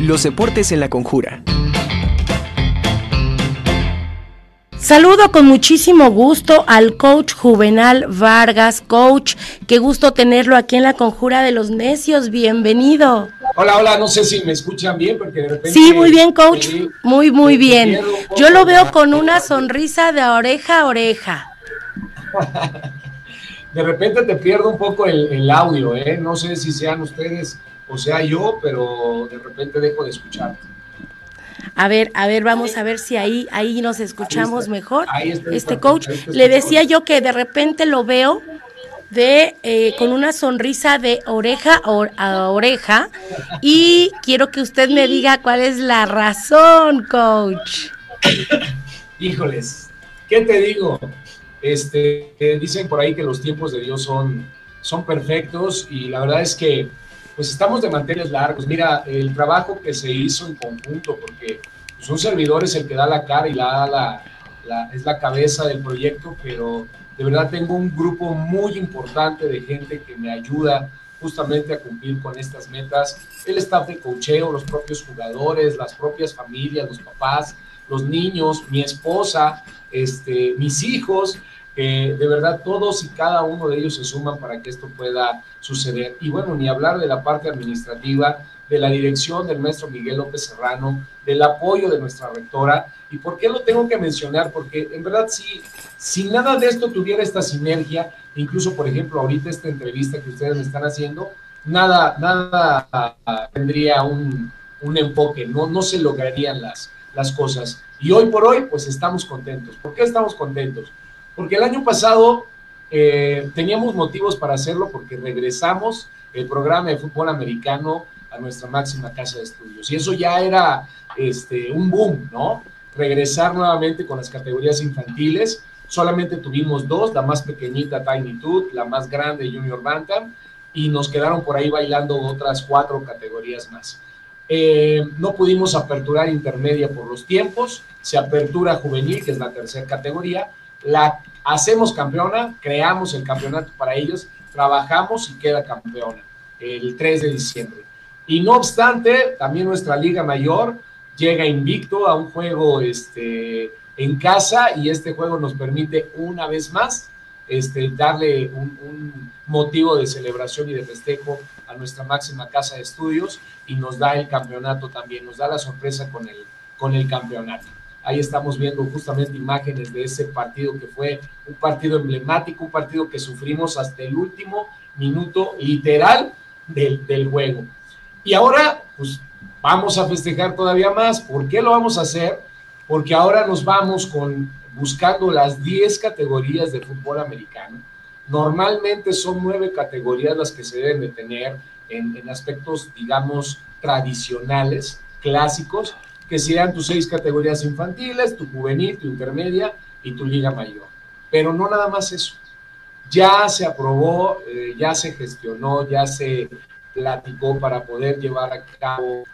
Los deportes en la conjura. Saludo con muchísimo gusto al coach Juvenal Vargas. Coach, qué gusto tenerlo aquí en la Conjura de los Necios. Bienvenido. Hola, hola, no sé si me escuchan bien porque de repente... Sí, muy bien, coach. muy, muy bien. Yo lo veo con una sonrisa de oreja a oreja. de repente te pierdo un poco el, el audio, ¿eh? No sé si sean ustedes o sea yo, pero de repente dejo de escucharte. A ver, a ver, vamos a ver si ahí, ahí nos escuchamos mejor. este coach, le decía yo que de repente lo veo de eh, con una sonrisa de oreja a oreja y quiero que usted me diga cuál es la razón, coach. Híjoles, ¿qué te digo? Este, eh, dicen por ahí que los tiempos de Dios son, son perfectos y la verdad es que pues estamos de manteles largos. Mira, el trabajo que se hizo en conjunto, porque pues, un servidor es el que da la cara y la, la, es la cabeza del proyecto, pero de verdad tengo un grupo muy importante de gente que me ayuda justamente a cumplir con estas metas. El staff de cocheo, los propios jugadores, las propias familias, los papás, los niños, mi esposa, este, mis hijos de verdad todos y cada uno de ellos se suman para que esto pueda suceder. Y bueno, ni hablar de la parte administrativa, de la dirección del maestro Miguel López Serrano, del apoyo de nuestra rectora. ¿Y por qué lo tengo que mencionar? Porque en verdad, si, nada de esto tuviera esta sinergia, incluso por ejemplo ahorita esta entrevista que ustedes me están haciendo, nada, nada tendría un, un enfoque, no, no se lograrían las, las cosas. Y hoy por hoy, pues estamos contentos. ¿Por qué estamos contentos? Porque el año pasado eh, teníamos motivos para hacerlo porque regresamos el programa de fútbol americano a nuestra máxima casa de estudios. Y eso ya era este, un boom, ¿no? Regresar nuevamente con las categorías infantiles. Solamente tuvimos dos, la más pequeñita Tiny Toot, la más grande Junior Bantam, y nos quedaron por ahí bailando otras cuatro categorías más. Eh, no pudimos aperturar intermedia por los tiempos, se apertura juvenil, que es la tercera categoría, la hacemos campeona, creamos el campeonato para ellos, trabajamos y queda campeona el 3 de diciembre. Y no obstante, también nuestra liga mayor llega invicto a un juego este, en casa y este juego nos permite una vez más este, darle un, un, motivo de celebración y de festejo a nuestra máxima casa de estudios y nos da el campeonato también, nos da la sorpresa con el, con el campeonato. Ahí estamos viendo justamente imágenes de ese partido que fue un partido emblemático, un partido que sufrimos hasta el último minuto literal del, juego. Y ahora, pues vamos a festejar todavía más. ¿Por qué lo vamos a hacer? Porque ahora nos vamos con buscando las 10 categorías de fútbol americano. Normalmente son nueve categorías las que se deben de tener en, en aspectos, digamos, tradicionales, clásicos, que sean tus seis categorías infantiles, tu juvenil, tu intermedia y tu liga mayor. Pero no nada más eso. Ya se aprobó, eh, ya se gestionó, ya se platicó para poder llevar a cabo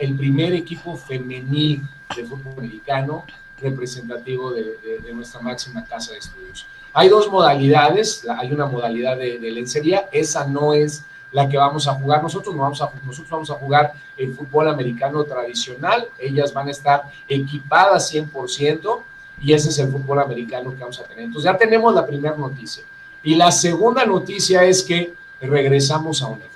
el primer equipo femenil de fútbol americano representativo de, nuestra máxima casa de estudios. Hay dos modalidades, hay una modalidad de lencería, esa no es la que vamos a jugar nosotros. Vamos a, nosotros vamos a jugar el fútbol americano tradicional. Ellas van a estar equipadas 100% y ese es el fútbol americano que vamos a tener. Entonces ya tenemos la primera noticia. Y la segunda noticia es que regresamos a UNED.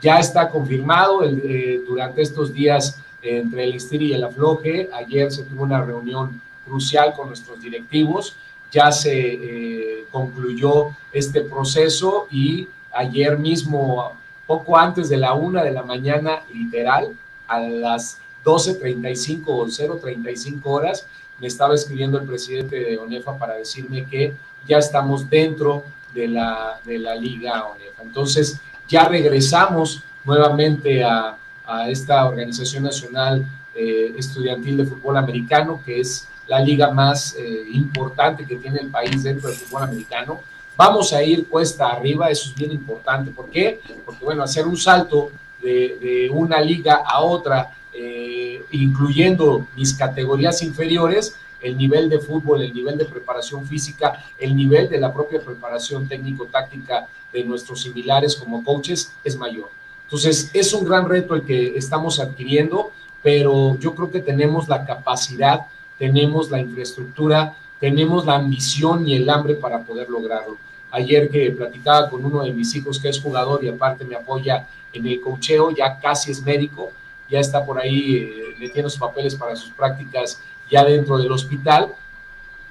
Ya está confirmado eh, durante estos días eh, entre el ISTIR y el Afloje. Ayer se tuvo una reunión crucial con nuestros directivos. Ya se eh, concluyó este proceso y ayer mismo, poco antes de la una de la mañana, literal, a las 12.35 o 0.35 horas, me estaba escribiendo el presidente de ONEFA para decirme que ya estamos dentro de la, de la Liga ONEFA. Entonces, ya regresamos nuevamente a, a esta Organización Nacional eh, Estudiantil de Fútbol Americano, que es la liga más eh, importante que tiene el país dentro del fútbol americano Vamos a ir cuesta arriba, eso es bien importante. ¿Por qué? Porque, bueno, hacer un salto de, una liga a otra, eh, incluyendo mis categorías inferiores, el nivel de fútbol, el nivel de preparación física, el nivel de la propia preparación técnico-táctica de nuestros similares como coaches es mayor. Entonces, es un gran reto el que estamos adquiriendo, pero yo creo que tenemos la capacidad, tenemos la infraestructura, tenemos la ambición y el hambre para poder lograrlo. Ayer que platicaba con uno de mis hijos que es jugador y aparte me apoya en el cocheo, ya casi es médico, ya está por ahí, eh, le tiene sus papeles para sus prácticas ya dentro del hospital.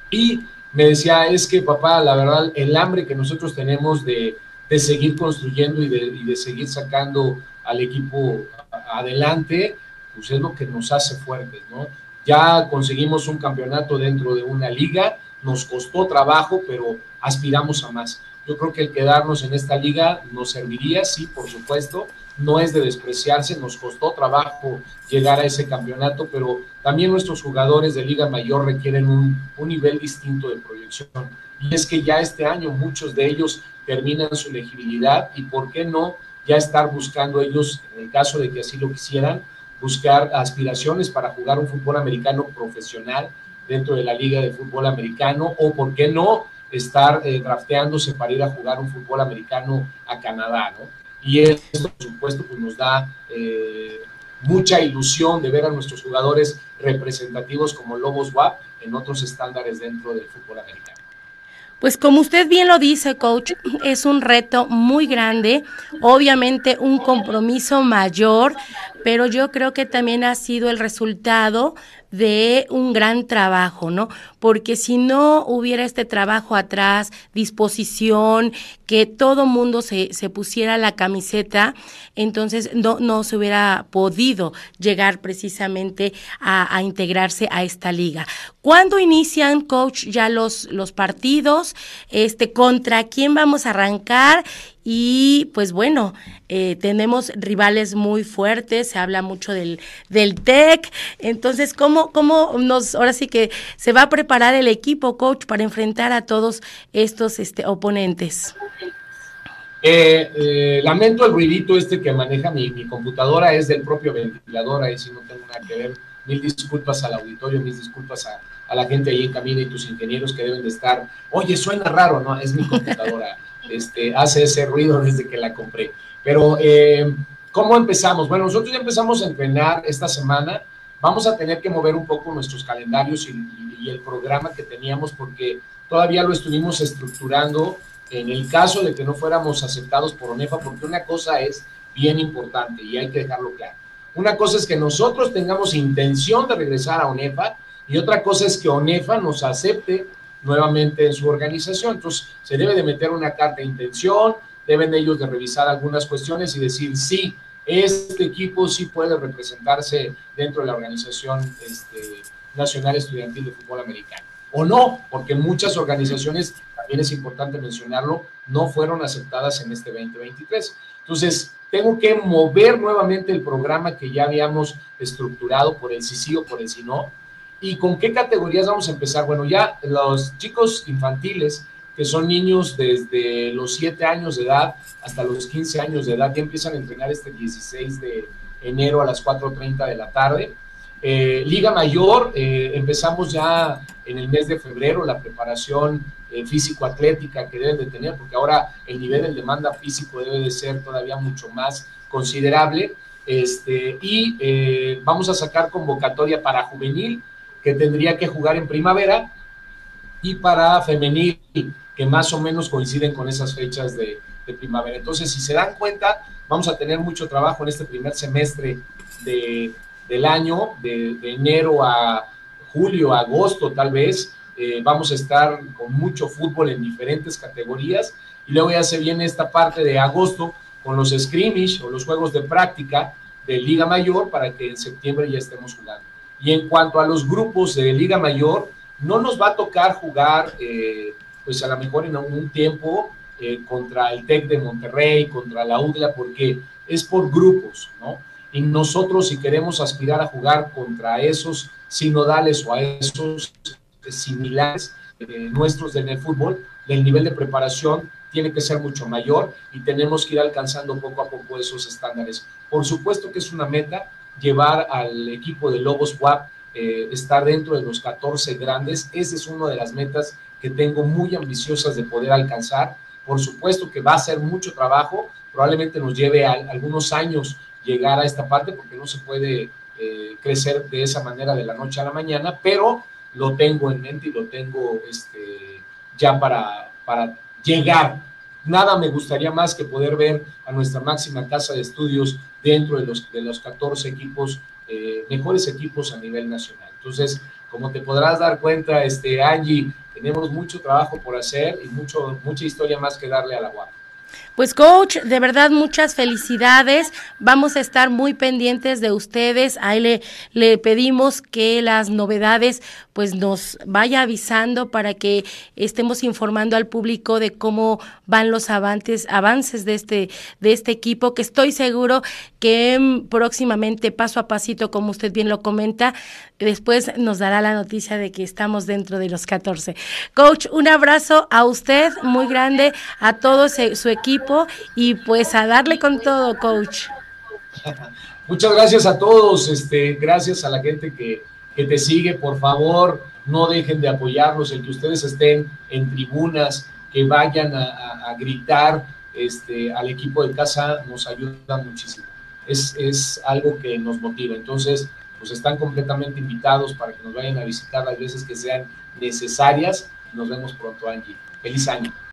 Y me decía, es que papá, la verdad, el hambre que nosotros tenemos de, de seguir construyendo y de, y de, seguir sacando al equipo adelante, pues es lo que nos hace fuertes, ¿no? Ya conseguimos un campeonato dentro de una liga, nos costó trabajo, pero aspiramos a más. Yo creo que el quedarnos en esta liga nos serviría, sí, por supuesto, no es de despreciarse, nos costó trabajo llegar a ese campeonato, pero también nuestros jugadores de Liga Mayor requieren un, un, nivel distinto de proyección. Y es que ya este año muchos de ellos terminan su elegibilidad y por qué no ya estar buscando ellos, en el caso de que así lo quisieran, buscar aspiraciones para jugar un fútbol americano profesional dentro de la Liga de Fútbol Americano o por qué no estar eh, drafteándose para ir a jugar un fútbol americano a Canadá, ¿no? Y esto, por supuesto, pues nos da eh, mucha ilusión de ver a nuestros jugadores representativos como Lobos WAP en otros estándares dentro del fútbol americano. Pues como usted bien lo dice, coach, es un reto muy grande, obviamente un compromiso mayor, pero yo creo que también ha sido el resultado de un gran trabajo, ¿no? Porque si no hubiera este trabajo atrás, disposición, que todo mundo se, se pusiera la camiseta, entonces no, no se hubiera podido llegar precisamente a, a integrarse a esta liga. ¿Cuándo inician, coach, ya los, los partidos? Este, ¿Contra quién vamos a arrancar? Y pues bueno, eh, tenemos rivales muy fuertes, se habla mucho del, del TEC. Entonces, ¿cómo, ¿cómo nos, ahora sí que se va a preparar el equipo, coach, para enfrentar a todos estos este, oponentes? Eh, eh, lamento el ruidito este que maneja mi, mi, computadora, es del propio ventilador, ahí sí no tengo nada que ver. Mil disculpas al auditorio, mil disculpas a, a la gente ahí en cabina y tus ingenieros que deben de estar, oye, suena raro, ¿no? Es mi computadora este, hace ese ruido desde que la compré. Pero, eh, ¿cómo empezamos? Bueno, nosotros ya empezamos a entrenar esta semana. Vamos a tener que mover un poco nuestros calendarios y, el programa que teníamos porque todavía lo estuvimos estructurando en el caso de que no fuéramos aceptados por ONEFA, porque una cosa es bien importante y hay que dejarlo claro. Una cosa es que nosotros tengamos intención de regresar a ONEFA y otra cosa es que ONEFA nos acepte nuevamente en su organización. Entonces, se debe de meter una carta de intención, deben ellos de revisar algunas cuestiones y decir, sí, este equipo sí puede representarse dentro de la Organización este, Nacional Estudiantil de Fútbol Americano. O no, porque muchas organizaciones, también es importante mencionarlo, no fueron aceptadas en este 2023. Entonces, tengo que mover nuevamente el programa que ya habíamos estructurado por el sí sí o por el sí no, ¿Y con qué categorías vamos a empezar? Bueno, ya los chicos infantiles, que son niños desde los 7 años de edad hasta los 15 años de edad, ya empiezan a entrenar este 16 de enero a las 4.30 de la tarde. Eh, Liga Mayor, eh, empezamos ya en el mes de febrero la preparación eh, físico-atlética que deben de tener, porque ahora el nivel de demanda físico debe de ser todavía mucho más considerable. Este, y vamos a sacar convocatoria para juvenil, que tendría que jugar en primavera, y para femenil, que más o menos coinciden con esas fechas de, primavera. Entonces, si se dan cuenta, vamos a tener mucho trabajo en este primer semestre de, del año, de, de, enero a julio, agosto tal vez. Eh, vamos a estar con mucho fútbol en diferentes categorías y luego ya se viene esta parte de agosto con los scrimmage o los juegos de práctica de Liga Mayor para que en septiembre ya estemos jugando. Y en cuanto a los grupos de Liga Mayor, no nos va a tocar jugar, eh, pues a lo mejor en algún tiempo, eh, contra el TEC de Monterrey, contra la UDLA, porque es por grupos, ¿no? Y nosotros, si queremos aspirar a jugar contra esos sinodales o a esos similares eh, nuestros en el fútbol, el nivel de preparación tiene que ser mucho mayor y tenemos que ir alcanzando poco a poco esos estándares. Por supuesto que es una meta, llevar al equipo de Lobos WAP, eh, estar dentro de los 14 grandes. Esa es una de las metas que tengo muy ambiciosas de poder alcanzar. Por supuesto que va a ser mucho trabajo, probablemente nos lleve algunos años llegar a esta parte porque no se puede eh, crecer de esa manera de la noche a la mañana, pero lo tengo en mente y lo tengo este, ya para, para llegar. Nada me gustaría más que poder ver a nuestra máxima casa de estudios dentro de los, de los 14 equipos, eh, mejores equipos a nivel nacional. Entonces, como te podrás dar cuenta, este, Angie, tenemos mucho trabajo por hacer y mucho, mucha historia más que darle a la guapa. Pues coach, de verdad muchas felicidades. Vamos a estar muy pendientes de ustedes. Ahí le, le pedimos que las novedades pues nos vaya avisando para que estemos informando al público de cómo van los avances, avances de este, de este equipo, que estoy seguro que mm, próximamente, paso a pasito, como usted bien lo comenta, después nos dará la noticia de que estamos dentro de los 14. Coach, un abrazo a usted muy grande, a todo su equipo y pues a darle con todo, coach. Muchas gracias a todos, este, gracias a la gente que que te sigue, por favor, no dejen de apoyarnos, el que ustedes estén en tribunas, que vayan a, gritar este, al equipo de casa, nos ayuda muchísimo. Es, es algo que nos motiva. Entonces, pues están completamente invitados para que nos vayan a visitar las veces que sean necesarias. Nos vemos pronto, Angie. Feliz año.